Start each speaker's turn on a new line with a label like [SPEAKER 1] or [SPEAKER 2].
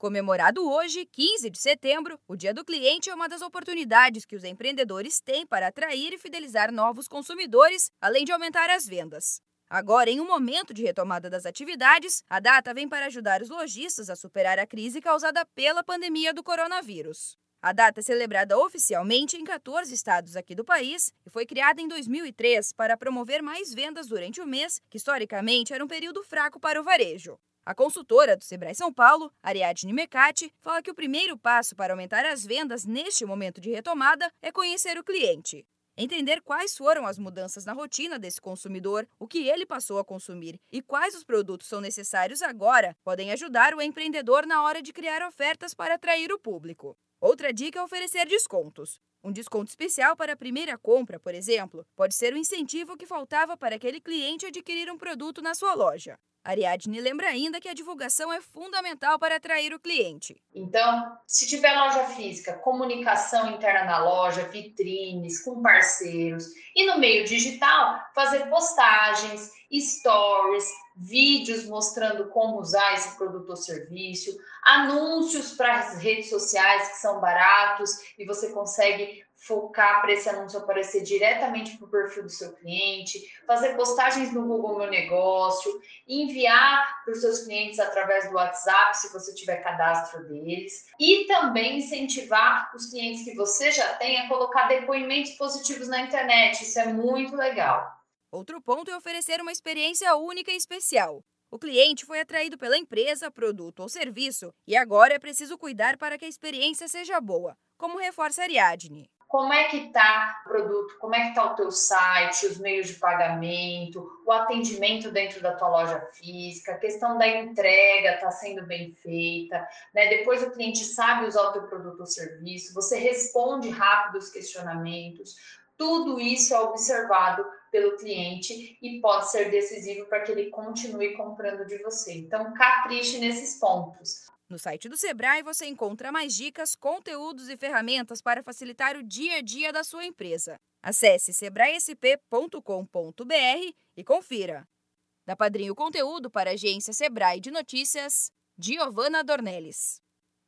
[SPEAKER 1] Comemorado hoje, 15 de setembro, o Dia do Cliente é uma das oportunidades que os empreendedores têm para atrair e fidelizar novos consumidores, além de aumentar as vendas. Agora, em um momento de retomada das atividades, a data vem para ajudar os lojistas a superar a crise causada pela pandemia do coronavírus. A data é celebrada oficialmente em 14 estados aqui do país e foi criada em 2003 para promover mais vendas durante o mês, que historicamente era um período fraco para o varejo. A consultora do Sebrae São Paulo, Ariadne Mecati, fala que o primeiro passo para aumentar as vendas neste momento de retomada é conhecer o cliente. Entender quais foram as mudanças na rotina desse consumidor, o que ele passou a consumir e quais os produtos são necessários agora podem ajudar o empreendedor na hora de criar ofertas para atrair o público. Outra dica é oferecer descontos. Um desconto especial para a primeira compra, por exemplo, pode ser o incentivo que faltava para aquele cliente adquirir um produto na sua loja. Ariadne lembra ainda que a divulgação é fundamental para atrair o cliente.
[SPEAKER 2] Então, se tiver loja física, comunicação interna na loja, vitrines, com parceiros e no meio digital, fazer postagens, stories, vídeos mostrando como usar esse produto ou serviço, anúncios para as redes sociais que são baratos e você consegue focar para esse anúncio aparecer diretamente para o perfil do seu cliente, fazer postagens no Google Meu Negócio, enviar para os seus clientes através do WhatsApp, se você tiver cadastro deles, e também incentivar os clientes que você já tem a colocar depoimentos positivos na internet. Isso é muito legal.
[SPEAKER 1] Outro ponto é oferecer uma experiência única e especial. O cliente foi atraído pela empresa, produto ou serviço e agora é preciso cuidar para que a experiência seja boa, como reforça Ariadne
[SPEAKER 2] como é que está o produto, como é que está o teu site, os meios de pagamento, o atendimento dentro da tua loja física, a questão da entrega está sendo bem feita, né? Depois o cliente sabe usar o teu produto ou serviço, você responde rápido os questionamentos, tudo isso é observado pelo cliente e pode ser decisivo para que ele continue comprando de você. Então, capriche nesses pontos.
[SPEAKER 1] No site do Sebrae você encontra mais dicas, conteúdos e ferramentas para facilitar o dia a dia da sua empresa. Acesse sebraesp.com.br e confira. Da Padrinho Conteúdo para a agência Sebrae de Notícias, Giovana Dornelles.